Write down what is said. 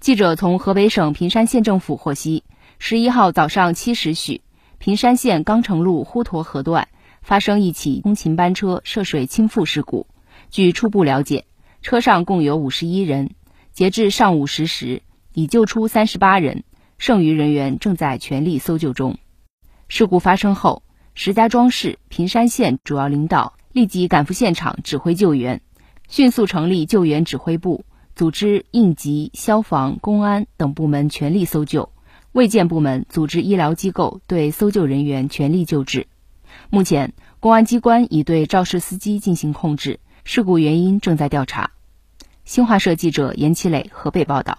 记者从河北省平山县政府获悉，十一号早上七时许，平山县钢城路呼沱河段发生一起通勤班车涉水倾覆事故。据初步了解，车上共有五十一人，截至上午十时，已救出三十八人，剩余人员正在全力搜救中。事故发生后，石家庄市、平山县主要领导立即赶赴现场指挥救援，迅速成立救援指挥部。组织应急、消防、公安等部门全力搜救，卫健部门组织医疗机构对搜救人员全力救治。目前，公安机关已对肇事司机进行控制，事故原因正在调查。新华社记者严其磊河北报道。